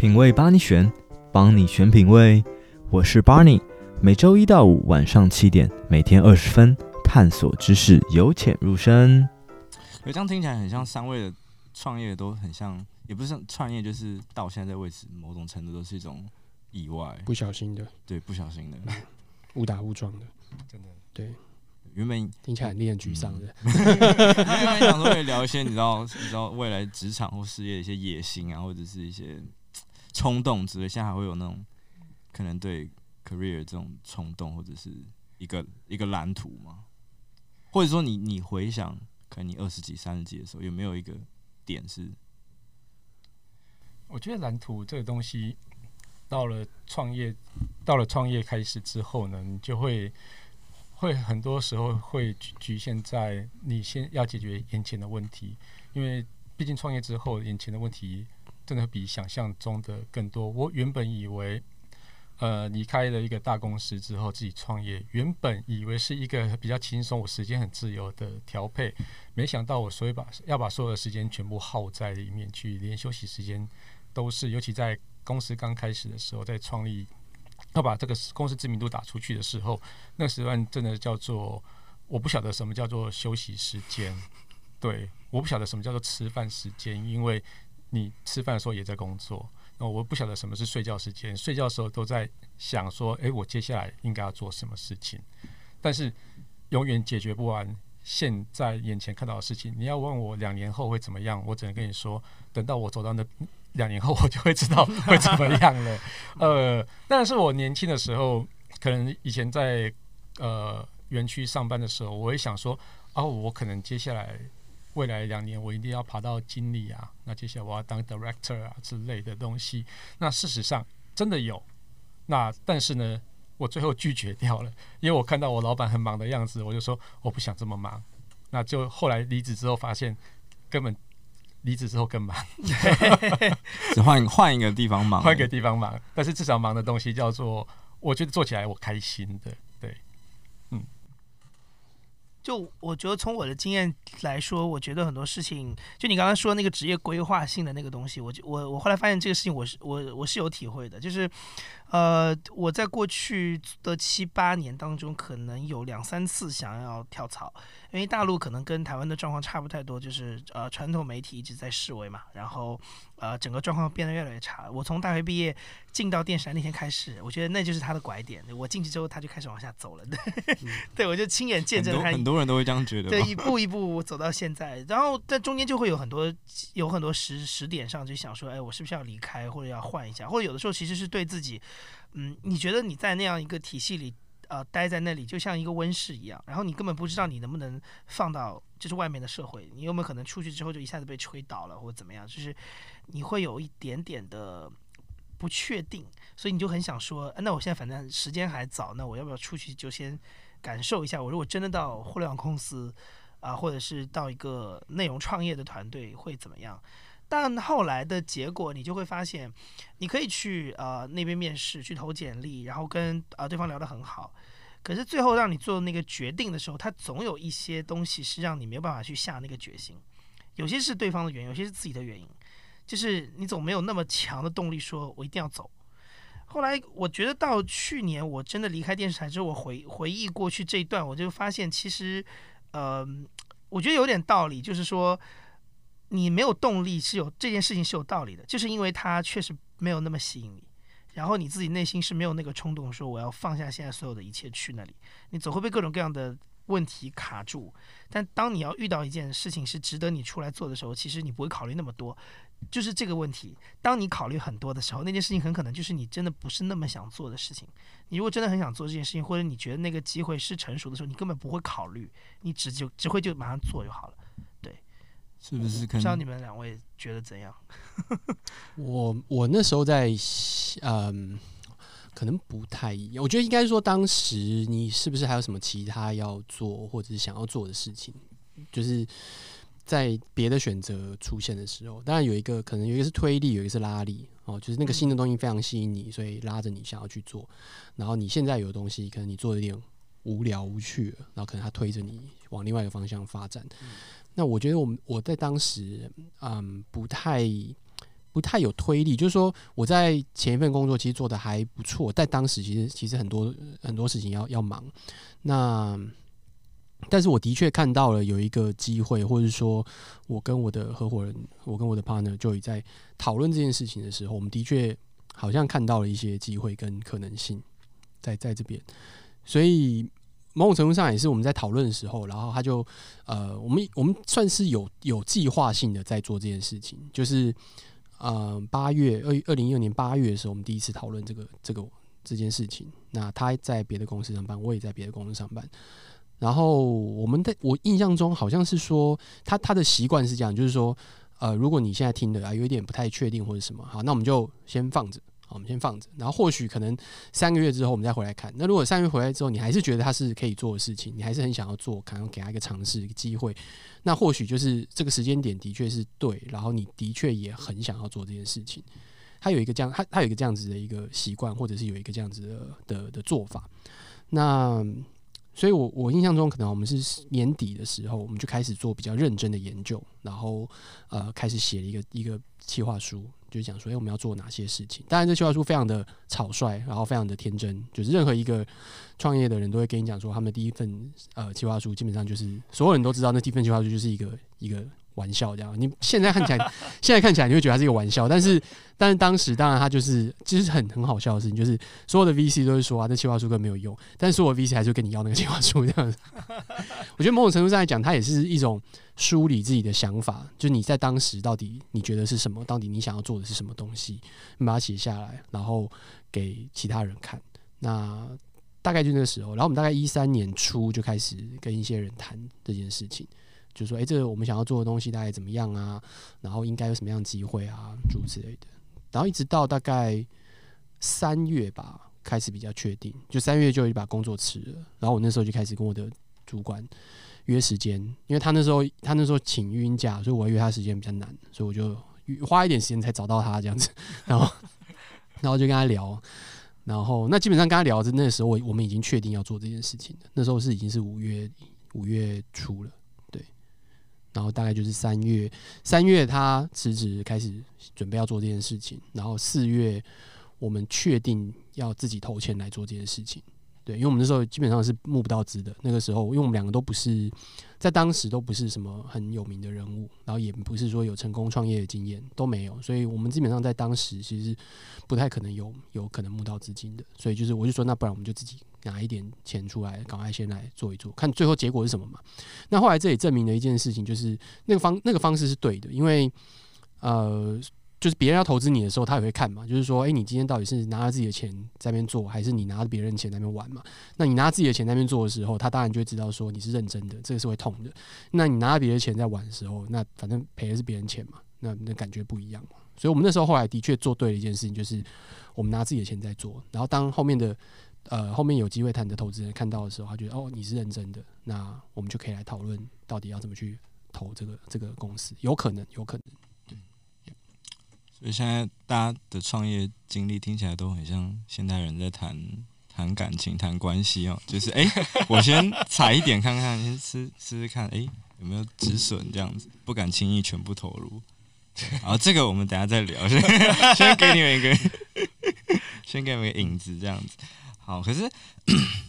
品味帮你选，帮你选品味。我是 Barney，每周一到五晚上七点，每天二十分，探索知识，由浅入深。这样听起来很像三位的创业都很像，也不是创业，就是到现在为止，某种程度都是一种意外，不小心的。对，不小心的，误打误撞的，真的。对，原本听起来很令人沮丧的。原本想说聊一些，你知道，你知道未来职场或事业的一些野心啊，或者是一些。冲动之类，现在还会有那种可能对 career 这种冲动，或者是一个一个蓝图吗？或者说你，你回想，可能你二十几、三十几的时候，有没有一个点是？我觉得蓝图这个东西，到了创业，到了创业开始之后呢，你就会会很多时候会局限在你先要解决眼前的问题，因为毕竟创业之后，眼前的问题。真的比想象中的更多。我原本以为，呃，离开了一个大公司之后自己创业，原本以为是一个比较轻松、我时间很自由的调配，没想到我所以把要把所有的时间全部耗在里面去，连休息时间都是。尤其在公司刚开始的时候，在创立要把这个公司知名度打出去的时候，那时段真的叫做我不晓得什么叫做休息时间，对，我不晓得什么叫做吃饭时间，因为。你吃饭的时候也在工作，那我不晓得什么是睡觉时间。睡觉的时候都在想说，诶，我接下来应该要做什么事情？但是永远解决不完现在眼前看到的事情。你要问我两年后会怎么样，我只能跟你说，等到我走到那两年后，我就会知道 会怎么样了。呃，但是我年轻的时候，可能以前在呃园区上班的时候，我会想说，哦，我可能接下来。未来两年我一定要爬到经理啊，那接下来我要当 director 啊之类的东西。那事实上真的有，那但是呢，我最后拒绝掉了，因为我看到我老板很忙的样子，我就说我不想这么忙。那就后来离职之后发现，根本离职之后更忙，只换换一个地方忙，换一个地方忙，但是至少忙的东西叫做，我觉得做起来我开心的。就我觉得从我的经验来说，我觉得很多事情，就你刚刚说那个职业规划性的那个东西，我就我我后来发现这个事情，我是我我是有体会的，就是，呃，我在过去的七八年当中，可能有两三次想要跳槽。因为大陆可能跟台湾的状况差不太多，就是呃传统媒体一直在式微嘛，然后呃整个状况变得越来越差。我从大学毕业进到电视台那天开始，我觉得那就是他的拐点。我进去之后，他就开始往下走了。对，嗯、对我就亲眼见证他很，很多人都会这样觉得。对，一步一步走到现在，然后在中间就会有很多有很多时时点上就想说，哎，我是不是要离开，或者要换一下，或者有的时候其实是对自己，嗯，你觉得你在那样一个体系里。呃，待在那里就像一个温室一样，然后你根本不知道你能不能放到就是外面的社会，你有没有可能出去之后就一下子被吹倒了或者怎么样？就是你会有一点点的不确定，所以你就很想说，那我现在反正时间还早，那我要不要出去就先感受一下？我如果真的到互联网公司啊，或者是到一个内容创业的团队会怎么样？但后来的结果，你就会发现，你可以去呃那边面试，去投简历，然后跟呃对方聊得很好。可是最后让你做那个决定的时候，他总有一些东西是让你没有办法去下那个决心。有些是对方的原因，有些是自己的原因，就是你总没有那么强的动力说我一定要走。后来我觉得到去年我真的离开电视台之后，我回回忆过去这一段，我就发现其实呃，我觉得有点道理，就是说。你没有动力是有这件事情是有道理的，就是因为它确实没有那么吸引你，然后你自己内心是没有那个冲动说我要放下现在所有的一切去那里，你总会被各种各样的问题卡住。但当你要遇到一件事情是值得你出来做的时候，其实你不会考虑那么多，就是这个问题。当你考虑很多的时候，那件事情很可能就是你真的不是那么想做的事情。你如果真的很想做这件事情，或者你觉得那个机会是成熟的时候，你根本不会考虑，你只就只会就马上做就好了。是不是？不知道你们两位觉得怎样？我我那时候在，嗯，可能不太一样。我觉得应该说，当时你是不是还有什么其他要做或者是想要做的事情？就是在别的选择出现的时候，当然有一个可能有一个是推力，有一个是拉力哦，就是那个新的东西非常吸引你，所以拉着你想要去做。然后你现在有的东西，可能你做的有点无聊无趣了，然后可能它推着你往另外一个方向发展。那我觉得我们我在当时，嗯，不太不太有推力，就是说我在前一份工作其实做的还不错，在当时其实其实很多很多事情要要忙，那但是我的确看到了有一个机会，或者说我跟我的合伙人，我跟我的 partner Joey 在讨论这件事情的时候，我们的确好像看到了一些机会跟可能性在在这边，所以某种程度上也是我们在讨论的时候，然后他就呃，我们我们算是有有计划性的在做这件事情，就是。呃，八月二二零一六年八月的时候，我们第一次讨论这个这个这件事情。那他在别的公司上班，我也在别的公司上班。然后我们的我印象中好像是说，他他的习惯是这样，就是说，呃，如果你现在听的啊有一点不太确定或者什么，好，那我们就先放着。我们先放着，然后或许可能三个月之后我们再回来看。那如果三个月回来之后，你还是觉得它是可以做的事情，你还是很想要做，可能给他一个尝试、一个机会，那或许就是这个时间点的确是对，然后你的确也很想要做这件事情。他有一个这样，他他有一个这样子的一个习惯，或者是有一个这样子的的的做法。那所以我，我印象中，可能我们是年底的时候，我们就开始做比较认真的研究，然后呃，开始写了一个一个计划书。就是讲说，哎，我们要做哪些事情？当然，这计划书非常的草率，然后非常的天真，就是任何一个创业的人都会跟你讲说，他们第一份呃计划书基本上就是所有人都知道，那第一份计划书就是一个一个。玩笑这样，你现在看起来，现在看起来你会觉得它是一个玩笑，但是，但是当时当然它就是，其实很很好笑的事情，就是所有的 VC 都是说啊，这计划书根本没有用，但是所有 VC 还是跟你要那个计划书这样子。我觉得某种程度上来讲，它也是一种梳理自己的想法，就你在当时到底你觉得是什么，到底你想要做的是什么东西，你把它写下来，然后给其他人看。那大概就那个时候，然后我们大概一三年初就开始跟一些人谈这件事情。就说：“哎、这个我们想要做的东西大概怎么样啊？然后应该有什么样机会啊，诸如此类的。然后一直到大概三月吧，开始比较确定。就三月就一把工作辞了。然后我那时候就开始跟我的主管约时间，因为他那时候他那时候请育婴假，所以我约他时间比较难，所以我就花一点时间才找到他这样子。然后然后就跟他聊，然后那基本上跟他聊的那时候，我我们已经确定要做这件事情了。那时候是已经是五月五月初了。”然后大概就是三月，三月他辞职开始准备要做这件事情，然后四月我们确定要自己投钱来做这件事情。对，因为我们那时候基本上是募不到资的，那个时候，因为我们两个都不是在当时都不是什么很有名的人物，然后也不是说有成功创业的经验都没有，所以我们基本上在当时其实不太可能有有可能募到资金的，所以就是我就说，那不然我们就自己拿一点钱出来，赶快先来做一做，看最后结果是什么嘛。那后来这也证明了一件事情，就是那个方那个方式是对的，因为呃。就是别人要投资你的时候，他也会看嘛。就是说，诶，你今天到底是拿着自己的钱在那边做，还是你拿着别人钱在那边玩嘛？那你拿自己的钱在那边做的时候，他当然就会知道说你是认真的，这个是会痛的。那你拿着别人钱在玩的时候，那反正赔的是别人钱嘛，那那感觉不一样嘛。所以我们那时候后来的确做对了一件事情，就是我们拿自己的钱在做。然后当后面的呃后面有机会谈的投资人看到的时候，他觉得哦，你是认真的，那我们就可以来讨论到底要怎么去投这个这个公司，有可能，有可能。所以现在大家的创业经历听起来都很像现代人在谈谈感情、谈关系哦，就是哎、我先踩一点看看，先试试试看，哎、有没有止损这样子，不敢轻易全部投入。然后这个我们等下再聊，先 先给你们一个，先给你们一个影子这样子。好，可是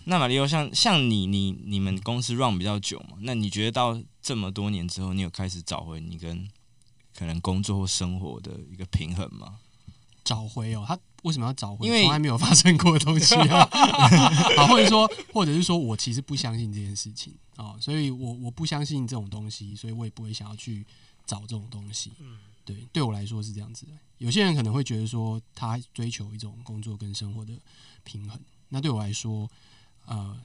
那马力欧像像你你你们公司 run 比较久嘛，那你觉得到这么多年之后，你有开始找回你跟可能工作或生活的一个平衡吗？找回哦，他为什么要找回？因为从来没有发生过的东西啊，啊，或者说，或者是说我其实不相信这件事情啊，所以我我不相信这种东西，所以我也不会想要去找这种东西。嗯，对，对我来说是这样子的。有些人可能会觉得说，他追求一种工作跟生活的平衡，那对我来说，呃，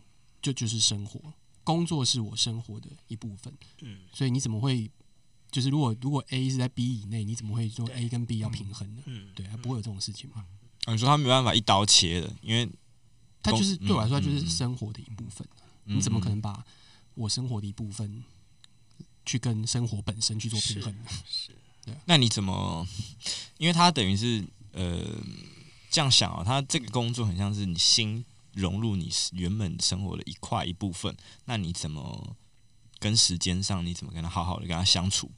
就就是生活，工作是我生活的一部分。嗯，所以你怎么会？就是如果如果 A 是在 B 以内，你怎么会说 A 跟 B 要平衡呢？嗯，对，还不会有这种事情嘛。啊，你说他没办法一刀切的，因为他就是对我来说，他就是生活的一部分。你怎么可能把我生活的一部分去跟生活本身去做平衡呢？是，对。那你怎么？因为他等于是呃这样想啊，他这个工作很像是你心融入你原本生活的一块一部分。那你怎么？跟时间上你怎么跟他好好的跟他相处？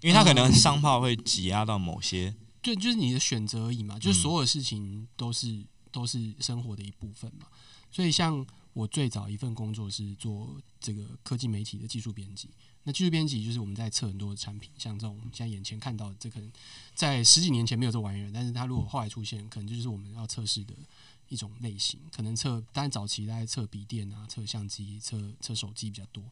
因为他可能商炮会挤压到某些对，就是你的选择而已嘛，就是所有事情都是、嗯、都是生活的一部分嘛。所以像我最早一份工作是做这个科技媒体的技术编辑。那技术编辑就是我们在测很多的产品，像这种现在眼前看到的，这可能在十几年前没有这玩意儿，但是它如果后来出现，可能就是我们要测试的一种类型。可能测，当然早期大家测笔电啊、测相机、测测手机比较多。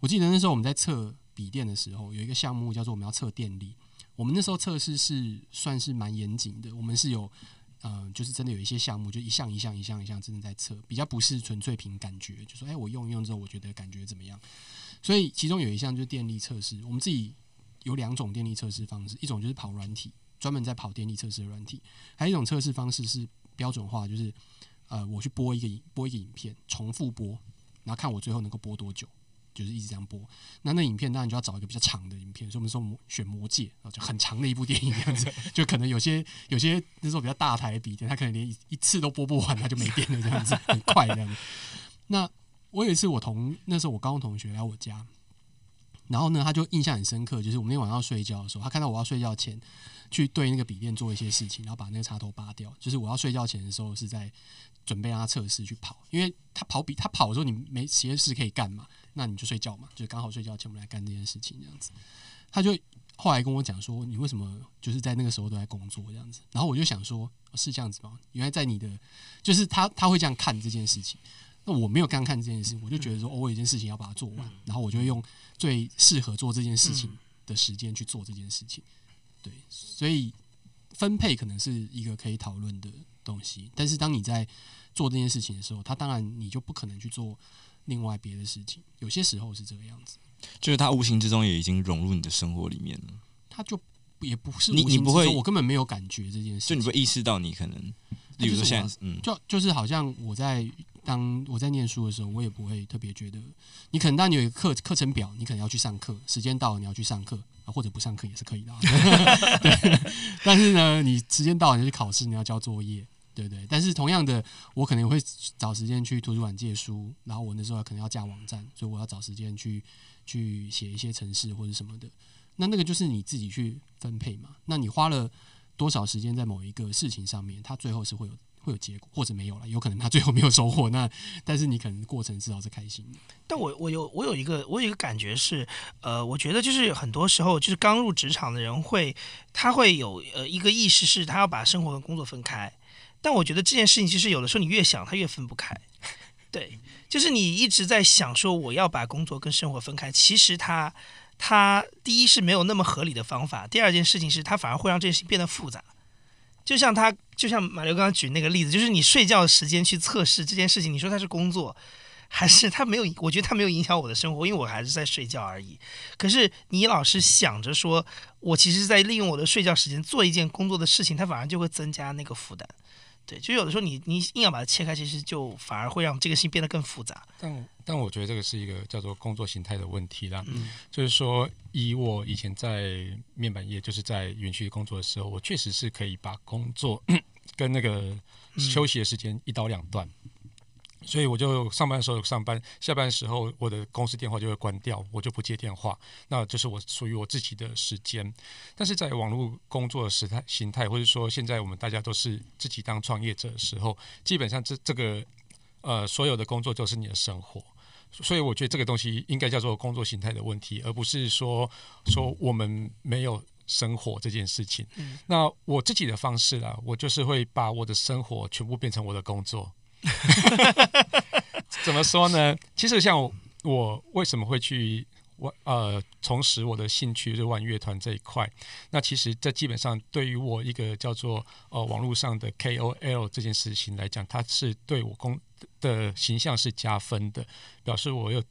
我记得那时候我们在测笔电的时候，有一个项目叫做我们要测电力。我们那时候测试是算是蛮严谨的，我们是有呃，就是真的有一些项目，就一项一项一项一项真的在测，比较不是纯粹凭感觉，就说哎，我用一用之后，我觉得感觉怎么样。所以其中有一项就是电力测试，我们自己有两种电力测试方式，一种就是跑软体，专门在跑电力测试的软体；还有一种测试方式是标准化，就是呃，我去播一个影播一个影片，重复播，然后看我最后能够播多久，就是一直这样播。那那影片当然就要找一个比较长的影片，所以我们说选魔戒啊，就很长的一部电影这样子，就可能有些有些那时候比较大台的笔电，它可能连一一次都播不完，它就没电了这样子，很快这样子。那我有一次，我同那时候我高中同学来我家，然后呢，他就印象很深刻，就是我们那天晚上睡觉的时候，他看到我要睡觉前去对那个笔电做一些事情，然后把那个插头拔掉。就是我要睡觉前的时候是在准备让他测试去跑，因为他跑笔他跑的时候你没实验室可以干嘛，那你就睡觉嘛，就刚好睡觉前我们来干这件事情这样子。他就后来跟我讲说，你为什么就是在那个时候都在工作这样子？然后我就想说，是这样子吗？原来在你的就是他他会这样看这件事情。那我没有刚看这件事，我就觉得说，我有一件事情要把它做完，然后我就会用最适合做这件事情的时间去做这件事情。对，所以分配可能是一个可以讨论的东西，但是当你在做这件事情的时候，他当然你就不可能去做另外别的事情。有些时候是这个样子，就是他无形之中也已经融入你的生活里面了。他就也不是你，你不会，我根本没有感觉这件事，就你不会意识到你可能，比如说现在，嗯，就就是好像我在。当我在念书的时候，我也不会特别觉得，你可能当你有一个课课程表，你可能要去上课，时间到了你要去上课啊，或者不上课也是可以的。对，但是呢，你时间到了你就去考试，你要交作业，对不对？但是同样的，我可能会找时间去图书馆借书，然后我那时候可能要架网站，所以我要找时间去去写一些程式或者什么的。那那个就是你自己去分配嘛。那你花了多少时间在某一个事情上面，它最后是会有。会有结果，或者没有了，有可能他最后没有收获。那但是你可能过程至少是开心的。但我我有我有一个我有一个感觉是，呃，我觉得就是很多时候就是刚入职场的人会他会有呃一个意识是他要把生活和工作分开。但我觉得这件事情其实有的时候你越想他越分不开。对，就是你一直在想说我要把工作跟生活分开，其实他他第一是没有那么合理的方法，第二件事情是他反而会让这件事情变得复杂。就像他，就像马刘刚刚举那个例子，就是你睡觉时间去测试这件事情，你说他是工作，还是他没有？我觉得他没有影响我的生活，因为我还是在睡觉而已。可是你老是想着说，我其实是在利用我的睡觉时间做一件工作的事情，它反而就会增加那个负担。对，就有的时候你你硬要把它切开，其实就反而会让这个事情变得更复杂。但但我觉得这个是一个叫做工作形态的问题啦。嗯，就是说，以我以前在面板业，就是在园区工作的时候，我确实是可以把工作 跟那个休息的时间一刀两断。嗯所以我就上班的时候上班，下班的时候我的公司电话就会关掉，我就不接电话，那就是我属于我自己的时间。但是在网络工作的时态形态，或者说现在我们大家都是自己当创业者的时候，基本上这这个呃所有的工作就是你的生活。所以我觉得这个东西应该叫做工作形态的问题，而不是说说我们没有生活这件事情。那我自己的方式啊，我就是会把我的生活全部变成我的工作。怎么说呢？其实像我，我为什么会去玩呃重拾我的兴趣，就是玩乐团这一块？那其实这基本上对于我一个叫做呃网络上的 KOL 这件事情来讲，它是对我公的形象是加分的，表示我有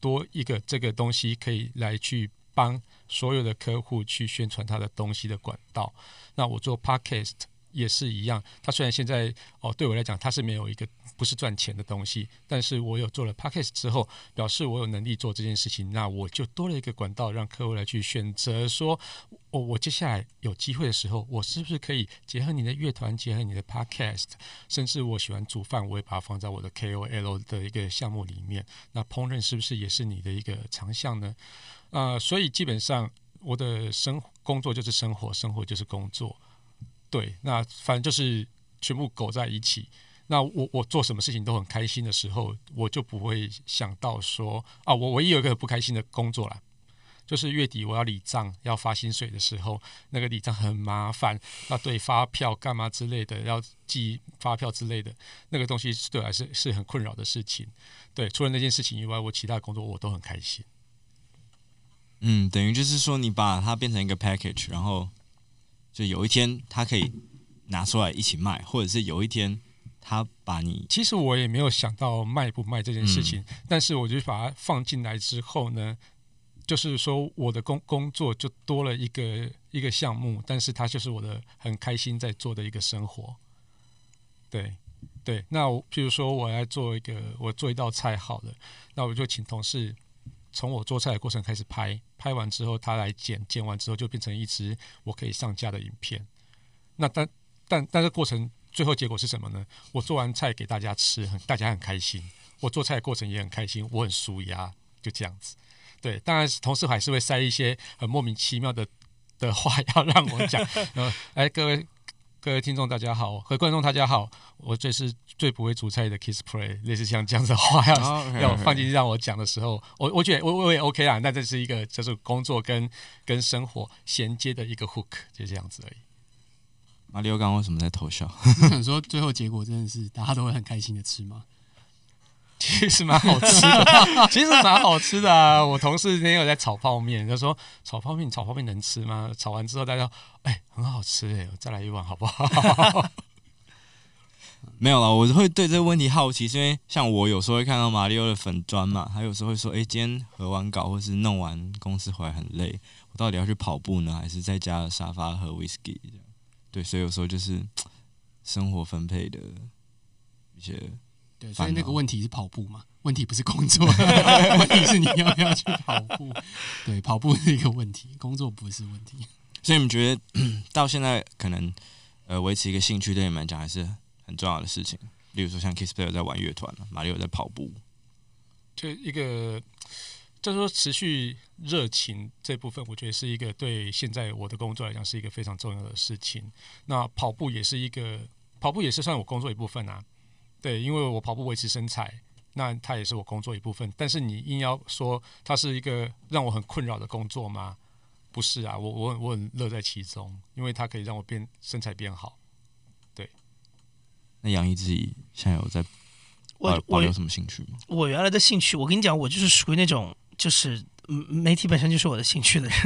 多一个这个东西可以来去帮所有的客户去宣传他的东西的管道。那我做 Podcast。也是一样，他虽然现在哦，对我来讲他是没有一个不是赚钱的东西，但是我有做了 Podcast 之后，表示我有能力做这件事情，那我就多了一个管道，让客户来去选择说，哦，我接下来有机会的时候，我是不是可以结合你的乐团，结合你的 Podcast，甚至我喜欢煮饭，我也把它放在我的 KOL 的一个项目里面，那烹饪是不是也是你的一个长项呢？啊、呃，所以基本上我的生工作就是生活，生活就是工作。对，那反正就是全部苟在一起。那我我做什么事情都很开心的时候，我就不会想到说啊，我唯一有一个不开心的工作啦，就是月底我要理账要发薪水的时候，那个理账很麻烦，要对发票干嘛之类的，要寄发票之类的，那个东西对我来是是很困扰的事情。对，除了那件事情以外，我其他工作我都很开心。嗯，等于就是说，你把它变成一个 package，然后就有一天他可以拿出来一起卖，或者是有一天。他把你，其实我也没有想到卖不卖这件事情，嗯、但是我就把它放进来之后呢，就是说我的工工作就多了一个一个项目，但是它就是我的很开心在做的一个生活。对对，那我譬如说我要做一个，我做一道菜好了，那我就请同事从我做菜的过程开始拍，拍完之后他来剪，剪完之后就变成一支我可以上架的影片。那但但但是过程。最后结果是什么呢？我做完菜给大家吃，很大家很开心。我做菜的过程也很开心，我很舒压，就这样子。对，当然同时还是会塞一些很莫名其妙的的话要让我讲。呃，哎，各位各位听众大家好，各位观众大家好，我这是最不会煮菜的 Kiss Play，类似像这样子的话要、oh, okay, okay. 要放进去让我讲的时候，我我觉得我我也 OK 啦。那这是一个就是工作跟跟生活衔接的一个 hook，就这样子而已。马里奥刚刚为什么在偷笑？我想说，最后结果真的是大家都会很开心的吃吗？其实蛮好吃的，其实蛮好吃的啊！我同事今天有在炒泡面，他说炒泡面，炒泡面能吃吗？炒完之后大家说，哎、很好吃哎，再来一碗好不好？没有啦，我会对这个问题好奇，是因为像我有时候会看到马里奥的粉砖嘛，他有时候会说，哎、今天合完稿或是弄完公司回来很累，我到底要去跑步呢，还是在家的沙发喝威士忌？对，所以有时候就是生活分配的一些。对，所以那个问题是跑步嘛？问题不是工作，问题是你要不要去跑步？对，跑步是一个问题，工作不是问题。所以你们觉得到现在可能呃维持一个兴趣对你们来讲还是很重要的事情？例如说像 Kiss Player 在玩乐团，马里有在跑步，就一个。就是说，持续热情这部分，我觉得是一个对现在我的工作来讲是一个非常重要的事情。那跑步也是一个，跑步也是算我工作一部分啊。对，因为我跑步维持身材，那它也是我工作一部分。但是你硬要说它是一个让我很困扰的工作吗？不是啊，我我很我很乐在其中，因为它可以让我变身材变好。对。那杨毅自己现在有在我我有什么兴趣吗？我原来的兴趣，我跟你讲，我就是属于那种。就是媒体本身就是我的兴趣的人，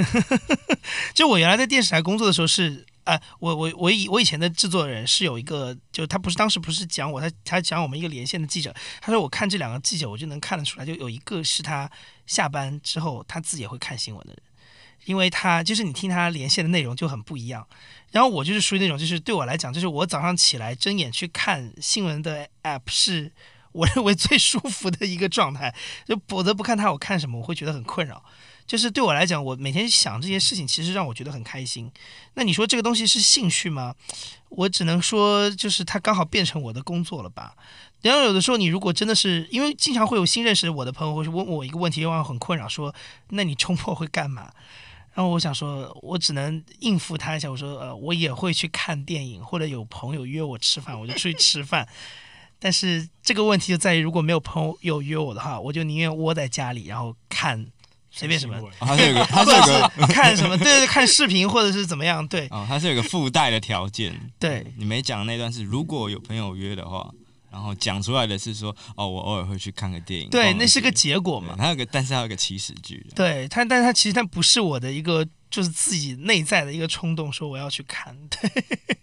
就我原来在电视台工作的时候是，啊、呃，我我我以我以前的制作人是有一个，就他不是当时不是讲我，他他讲我们一个连线的记者，他说我看这两个记者，我就能看得出来，就有一个是他下班之后他自己也会看新闻的人，因为他就是你听他连线的内容就很不一样，然后我就是属于那种，就是对我来讲，就是我早上起来睁眼去看新闻的 app 是。我认为最舒服的一个状态，就不得不看他，我看什么我会觉得很困扰。就是对我来讲，我每天想这些事情，其实让我觉得很开心。那你说这个东西是兴趣吗？我只能说，就是它刚好变成我的工作了吧。然后有的时候，你如果真的是因为经常会有新认识我的朋友会问我一个问题，让我很困扰，说：“那你周末会干嘛？”然后我想说，我只能应付他一下。我说：“呃，我也会去看电影，或者有朋友约我吃饭，我就出去吃饭。”但是这个问题就在于，如果没有朋友约我的话，我就宁愿窝在家里，然后看随便什么。他是有个，他是有个看什么？对对对，看视频或者是怎么样？对。哦，他是有个附带的条件。对，你没讲那段是，如果有朋友约的话，然后讲出来的是说，哦，我偶尔会去看个电影。对，那是个结果嘛。还有个，但是还有个起始句。对它，但是他其实它不是我的一个，就是自己内在的一个冲动，说我要去看。对。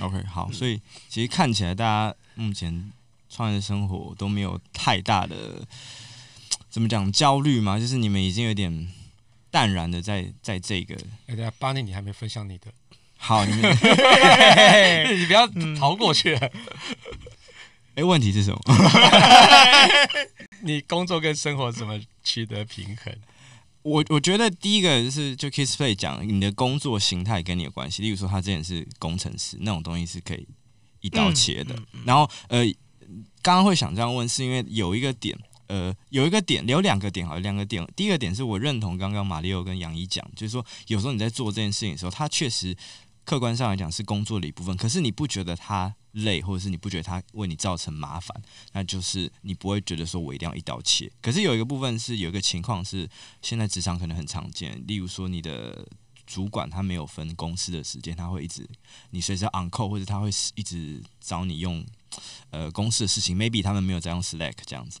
OK，好，所以其实看起来大家。目前创业生活都没有太大的怎么讲焦虑吗？就是你们已经有点淡然的在在这个。哎，等下八年你还没分享你的。好，你们你不要逃过去。哎、嗯，问题是什么？你工作跟生活怎么取得平衡？我我觉得第一个就是就 Kisplay 讲你的工作形态跟你有关系。例如说，他之前是工程师，那种东西是可以。一刀切的，然后呃，刚刚会想这样问，是因为有一个点，呃，有一个点，有两个点，好，两个点。第一个点是我认同刚刚马里奥跟杨怡讲，就是说有时候你在做这件事情的时候，它确实客观上来讲是工作的一部分，可是你不觉得它累，或者是你不觉得它为你造成麻烦，那就是你不会觉得说我一定要一刀切。可是有一个部分是有一个情况是现在职场可能很常见，例如说你的主管他没有分公司的时间，他会一直你随时 on call，或者他会一直找你用呃公司的事情，maybe 他们没有在用 Slack 这样子。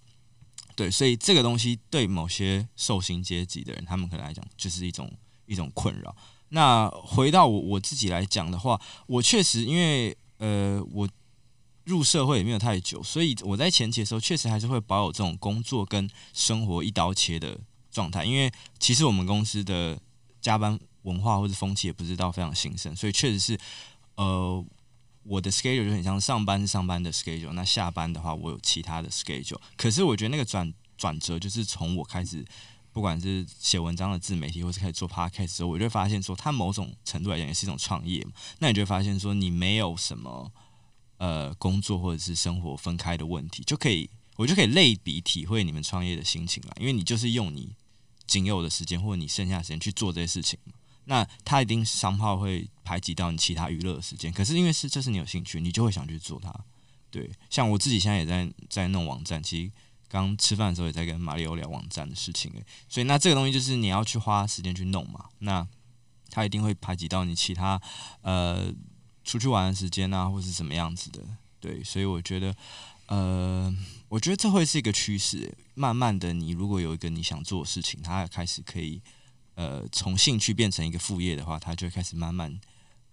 对，所以这个东西对某些受薪阶级的人，他们可能来讲就是一种一种困扰。那回到我我自己来讲的话，我确实因为呃我入社会也没有太久，所以我在前期的时候确实还是会保有这种工作跟生活一刀切的状态。因为其实我们公司的加班文化或者风气也不知道非常兴盛，所以确实是呃。我的 schedule 就很像上班是上班的 schedule，那下班的话我有其他的 schedule。可是我觉得那个转转折就是从我开始，不管是写文章的自媒体，或是开始做 podcast 之后，我就发现说，它某种程度来讲也是一种创业嘛。那你就发现说，你没有什么呃工作或者是生活分开的问题，就可以我就可以类比体会你们创业的心情了，因为你就是用你仅有的时间或者你剩下的时间去做这些事情。那他一定商号会排挤到你其他娱乐时间，可是因为是这是你有兴趣，你就会想去做它。对，像我自己现在也在在弄网站，其实刚吃饭的时候也在跟马里欧聊网站的事情诶，所以那这个东西就是你要去花时间去弄嘛，那他一定会排挤到你其他呃出去玩的时间啊，或是怎么样子的。对，所以我觉得呃，我觉得这会是一个趋势，慢慢的，你如果有一个你想做的事情，它开始可以。呃，从兴趣变成一个副业的话，它就会开始慢慢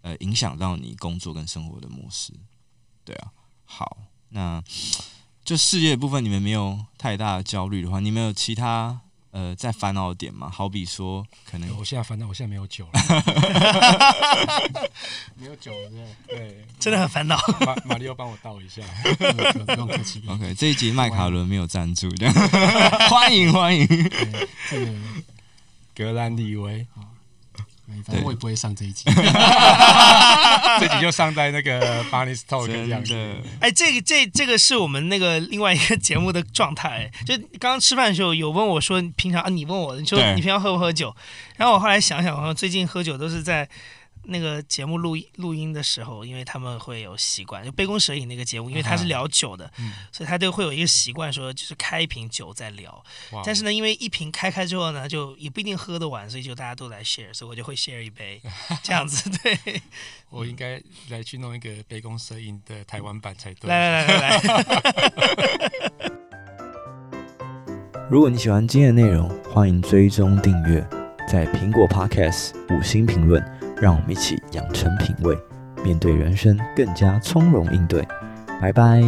呃影响到你工作跟生活的模式。对啊，好，那就事业的部分，你们没有太大的焦虑的话，你们有其他呃在烦恼的点吗？好比说，可能我现在烦恼，我现在没有酒了，没有酒了，对，对 真的很烦恼。马马里奥帮我倒一下，不用客气。OK，这一集麦卡伦没有赞助，这样欢迎欢迎。这个格兰利威，反正我也不会上这一集，这集就上在那个 Barney's Talk 这样子。哎、欸，这个这这个是我们那个另外一个节目的状态。就刚刚吃饭的时候有问我说，平常啊，你问我，你说你平常喝不喝酒？然后我后来想想，我最近喝酒都是在。那个节目录录音的时候，因为他们会有习惯，就杯弓蛇影那个节目，因为他是聊酒的，嗯、所以他都会有一个习惯，说就是开一瓶酒再聊。但是呢，因为一瓶开开之后呢，就也不一定喝得完，所以就大家都来 share，所以我就会 share 一杯 这样子。对，我应该来去弄一个杯弓蛇影的台湾版才对。来来来来来。如果你喜欢今天的内容，欢迎追踪订阅，在苹果 Podcast 五星评论。让我们一起养成品味，面对人生更加从容应对。拜拜。